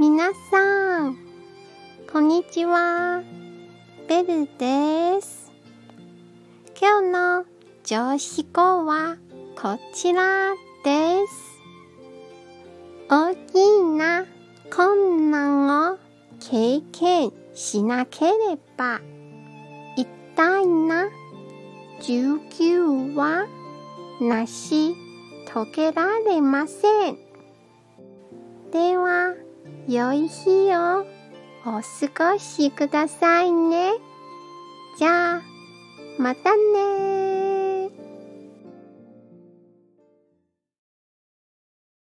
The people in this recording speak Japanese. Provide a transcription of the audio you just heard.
皆さん、こんにちは。ベルです。今日の上司語はこちらです。大きな困難を経験しなければ、一体な19は成し遂げられません。良い日をお過ごしくださいね。じゃあ、またね